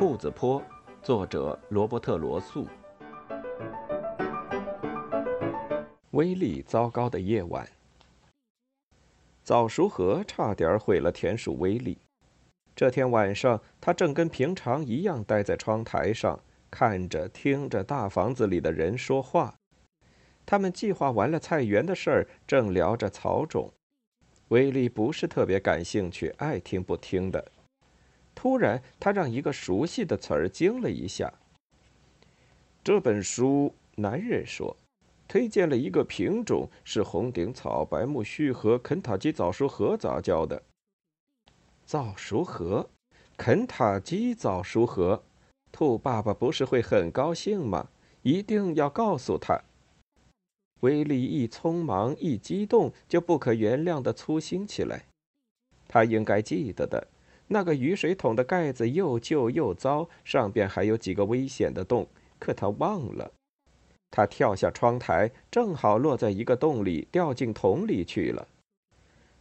兔子坡，作者罗伯特·罗素。威力糟糕的夜晚，早熟禾差点毁了田鼠威力。这天晚上，他正跟平常一样待在窗台上，看着、听着大房子里的人说话。他们计划完了菜园的事儿，正聊着草种。威力不是特别感兴趣，爱听不听的。突然，他让一个熟悉的词儿惊了一下。这本书，男人说，推荐了一个品种，是红顶草、白木须和肯塔基早熟禾杂交的。早熟禾，肯塔基早熟禾，兔爸爸不是会很高兴吗？一定要告诉他。威力一匆忙一激动，就不可原谅的粗心起来。他应该记得的。那个雨水桶的盖子又旧又糟，上边还有几个危险的洞，可他忘了。他跳下窗台，正好落在一个洞里，掉进桶里去了。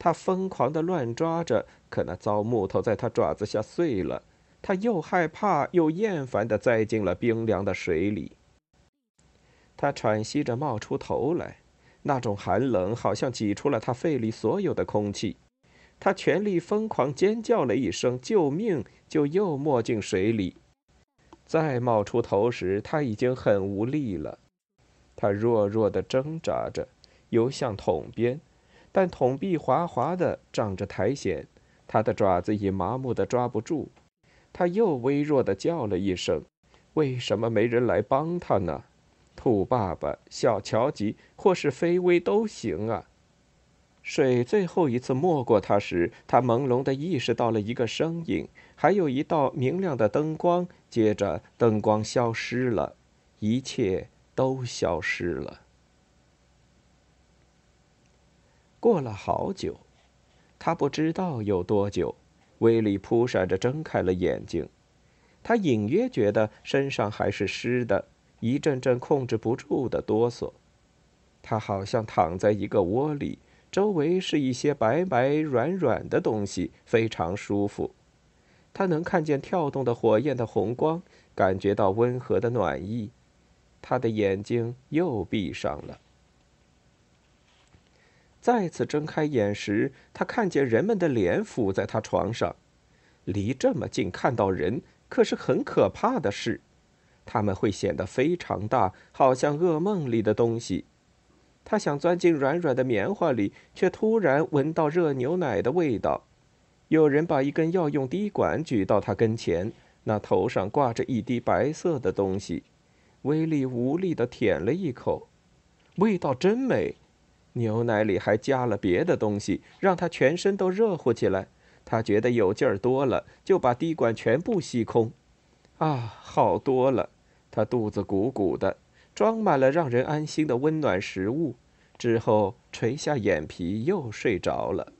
他疯狂地乱抓着，可那糟木头在他爪子下碎了。他又害怕又厌烦地栽进了冰凉的水里。他喘息着冒出头来，那种寒冷好像挤出了他肺里所有的空气。他全力疯狂尖叫了一声“救命”，就又没进水里。再冒出头时，他已经很无力了。他弱弱地挣扎着，游向桶边，但桶壁滑滑的，长着苔藓，他的爪子已麻木的抓不住。他又微弱地叫了一声：“为什么没人来帮他呢？”兔爸爸、小乔吉或是飞威都行啊。水最后一次没过他时，他朦胧地意识到了一个声音，还有一道明亮的灯光。接着，灯光消失了，一切都消失了。过了好久，他不知道有多久，威利扑闪着睁开了眼睛。他隐约觉得身上还是湿的，一阵阵控制不住的哆嗦。他好像躺在一个窝里。周围是一些白白软软的东西，非常舒服。他能看见跳动的火焰的红光，感觉到温和的暖意。他的眼睛又闭上了。再次睁开眼时，他看见人们的脸伏在他床上。离这么近看到人，可是很可怕的事。他们会显得非常大，好像噩梦里的东西。他想钻进软软的棉花里，却突然闻到热牛奶的味道。有人把一根药用滴管举到他跟前，那头上挂着一滴白色的东西。威力无力地舔了一口，味道真美。牛奶里还加了别的东西，让他全身都热乎起来。他觉得有劲儿多了，就把滴管全部吸空。啊，好多了！他肚子鼓鼓的。装满了让人安心的温暖食物，之后垂下眼皮又睡着了。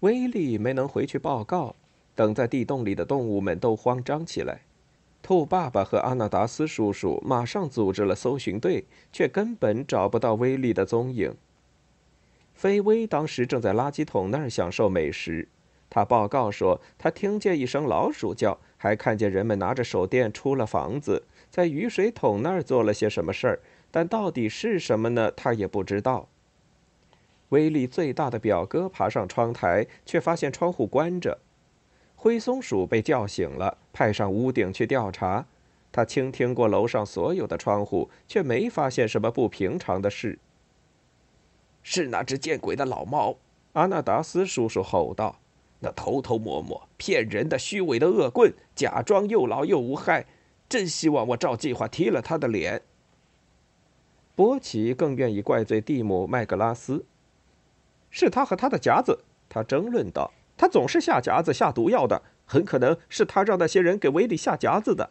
威利没能回去报告，等在地洞里的动物们都慌张起来。兔爸爸和阿纳达斯叔叔马上组织了搜寻队，却根本找不到威利的踪影。菲威当时正在垃圾桶那儿享受美食。他报告说，他听见一声老鼠叫，还看见人们拿着手电出了房子，在雨水桶那儿做了些什么事儿，但到底是什么呢？他也不知道。威力最大的表哥爬上窗台，却发现窗户关着。灰松鼠被叫醒了，派上屋顶去调查。他倾听过楼上所有的窗户，却没发现什么不平常的事。是那只见鬼的老猫！阿纳达斯叔叔吼道。那偷偷摸摸、骗人的、虚伪的恶棍，假装又老又无害，真希望我照计划踢了他的脸。波奇更愿意怪罪蒂姆·麦格拉斯，是他和他的夹子。他争论道：“他总是下夹子、下毒药的，很可能是他让那些人给威利下夹子的。”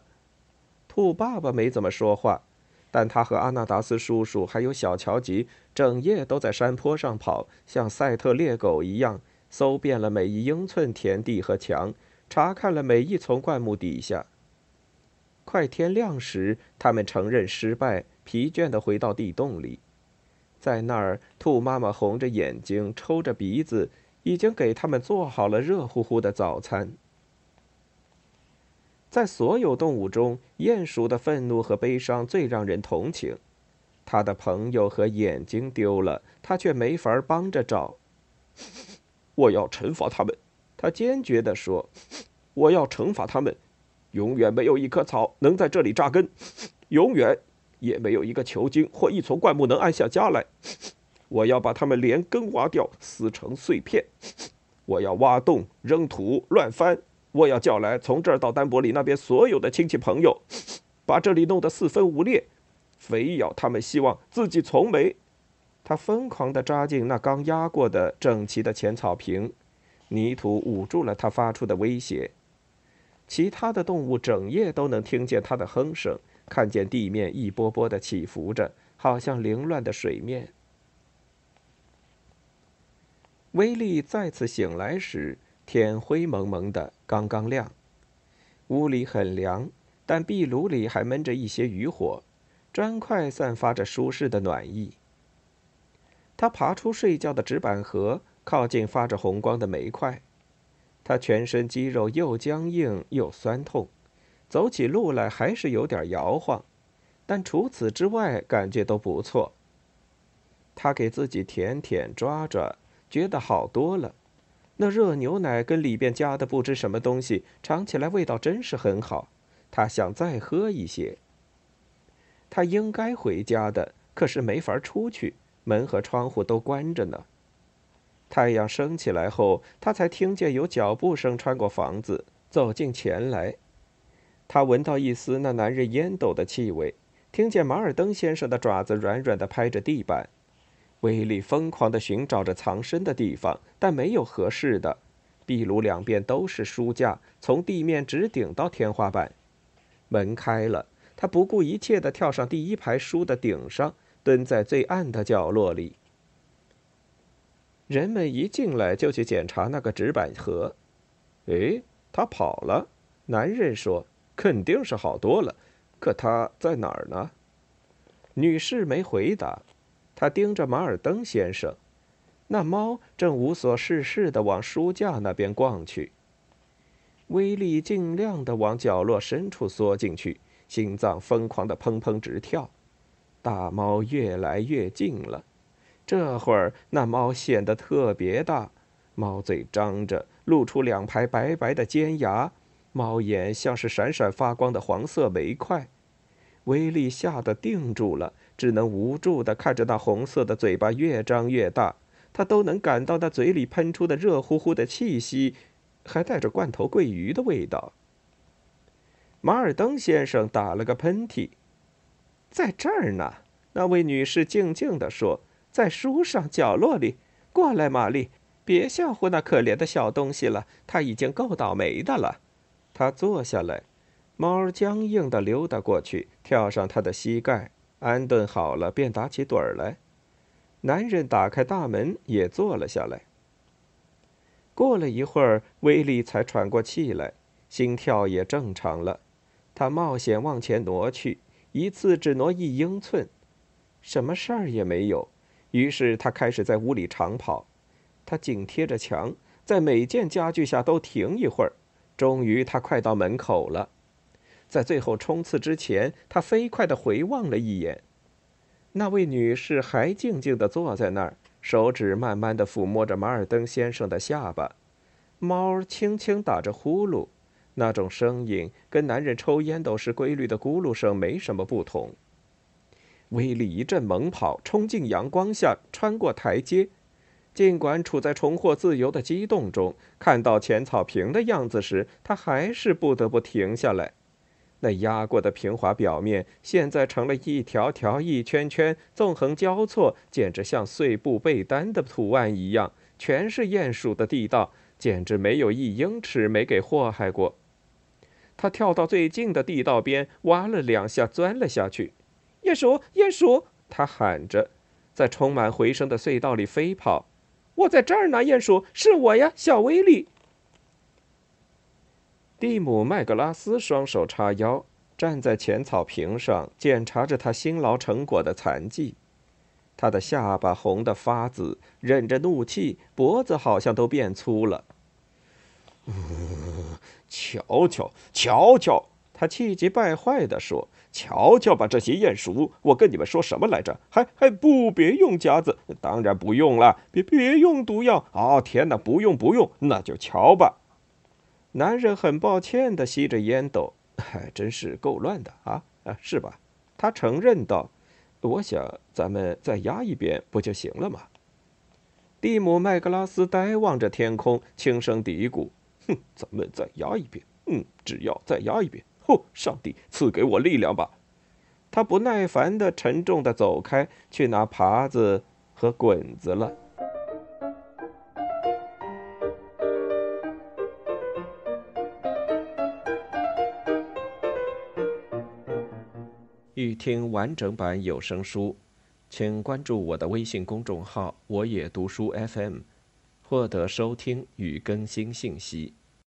兔爸爸没怎么说话，但他和阿纳达斯叔叔还有小乔吉整夜都在山坡上跑，像赛特猎狗一样。搜遍了每一英寸田地和墙，查看了每一丛灌木底下。快天亮时，他们承认失败，疲倦地回到地洞里。在那儿，兔妈妈红着眼睛，抽着鼻子，已经给他们做好了热乎乎的早餐。在所有动物中，鼹鼠的愤怒和悲伤最让人同情。他的朋友和眼睛丢了，他却没法帮着找。我要惩罚他们，他坚决地说：“我要惩罚他们，永远没有一棵草能在这里扎根，永远也没有一个球茎或一丛灌木能安下家来。我要把它们连根挖掉，撕成碎片。我要挖洞、扔土、乱翻。我要叫来从这儿到丹伯里那边所有的亲戚朋友，把这里弄得四分五裂。”非要他们希望自己从没，他疯狂地扎进那刚压过的整齐的浅草坪，泥土捂住了他发出的威胁。其他的动物整夜都能听见他的哼声，看见地面一波波的起伏着，好像凌乱的水面。威利再次醒来时，天灰蒙蒙的，刚刚亮。屋里很凉，但壁炉里还闷着一些余火。砖块散发着舒适的暖意。他爬出睡觉的纸板盒，靠近发着红光的煤块。他全身肌肉又僵硬又酸痛，走起路来还是有点摇晃，但除此之外感觉都不错。他给自己舔舔抓抓，觉得好多了。那热牛奶跟里边加的不知什么东西，尝起来味道真是很好。他想再喝一些。他应该回家的，可是没法出去，门和窗户都关着呢。太阳升起来后，他才听见有脚步声穿过房子，走进前来。他闻到一丝那男人烟斗的气味，听见马尔登先生的爪子软软的拍着地板。威利疯狂地寻找着藏身的地方，但没有合适的。壁炉两边都是书架，从地面直顶到天花板。门开了。他不顾一切地跳上第一排书的顶上，蹲在最暗的角落里。人们一进来就去检查那个纸板盒。哎，他跑了。男人说：“肯定是好多了，可他在哪儿呢？”女士没回答。她盯着马尔登先生。那猫正无所事事地往书架那边逛去。威利尽量地往角落深处缩进去。心脏疯狂的砰砰直跳，大猫越来越近了。这会儿，那猫显得特别大，猫嘴张着，露出两排白白的尖牙，猫眼像是闪闪发光的黄色煤块。威力吓得定住了，只能无助地看着那红色的嘴巴越张越大。他都能感到那嘴里喷出的热乎乎的气息，还带着罐头桂鱼的味道。马尔登先生打了个喷嚏，在这儿呢。那位女士静静地说：“在书上角落里。”过来，玛丽，别吓唬那可怜的小东西了，他已经够倒霉的了。他坐下来，猫僵硬地溜达过去，跳上他的膝盖，安顿好了，便打起盹儿来。男人打开大门，也坐了下来。过了一会儿，威利才喘过气来，心跳也正常了。他冒险往前挪去，一次只挪一英寸，什么事儿也没有。于是他开始在屋里长跑，他紧贴着墙，在每件家具下都停一会儿。终于，他快到门口了。在最后冲刺之前，他飞快地回望了一眼，那位女士还静静地坐在那儿，手指慢慢地抚摸着马尔登先生的下巴，猫轻轻打着呼噜。那种声音跟男人抽烟斗时规律的咕噜声没什么不同。威利一阵猛跑，冲进阳光下，穿过台阶。尽管处在重获自由的激动中，看到浅草坪的样子时，他还是不得不停下来。那压过的平滑表面，现在成了一条条、一圈圈、纵横交错，简直像碎布被单的图案一样，全是鼹鼠的地道，简直没有一英尺没给祸害过。他跳到最近的地道边，挖了两下，钻了下去。鼹鼠，鼹鼠！他喊着，在充满回声的隧道里飞跑。我在这儿呢，鼹鼠，是我呀，小威利。蒂姆·麦格拉斯双手叉腰，站在浅草坪上，检查着他辛劳成果的残迹。他的下巴红得发紫，忍着怒气，脖子好像都变粗了。瞧瞧，瞧瞧！他气急败坏地说：“瞧瞧吧，这些鼹鼠！我跟你们说什么来着？还还不别用夹子？当然不用了。别别用毒药！啊，天哪，不用不用！那就瞧吧。”男人很抱歉地吸着烟斗，还真是够乱的啊啊，是吧？他承认道。我想，咱们再压一遍不就行了吗？蒂姆·麦格拉斯呆望着天空，轻声嘀咕：“哼，咱们再压一遍。嗯，只要再压一遍。哦，上帝赐给我力量吧！”他不耐烦的、沉重的走开，去拿耙子和滚子了。欲听完整版有声书，请关注我的微信公众号“我也读书 FM”，获得收听与更新信息。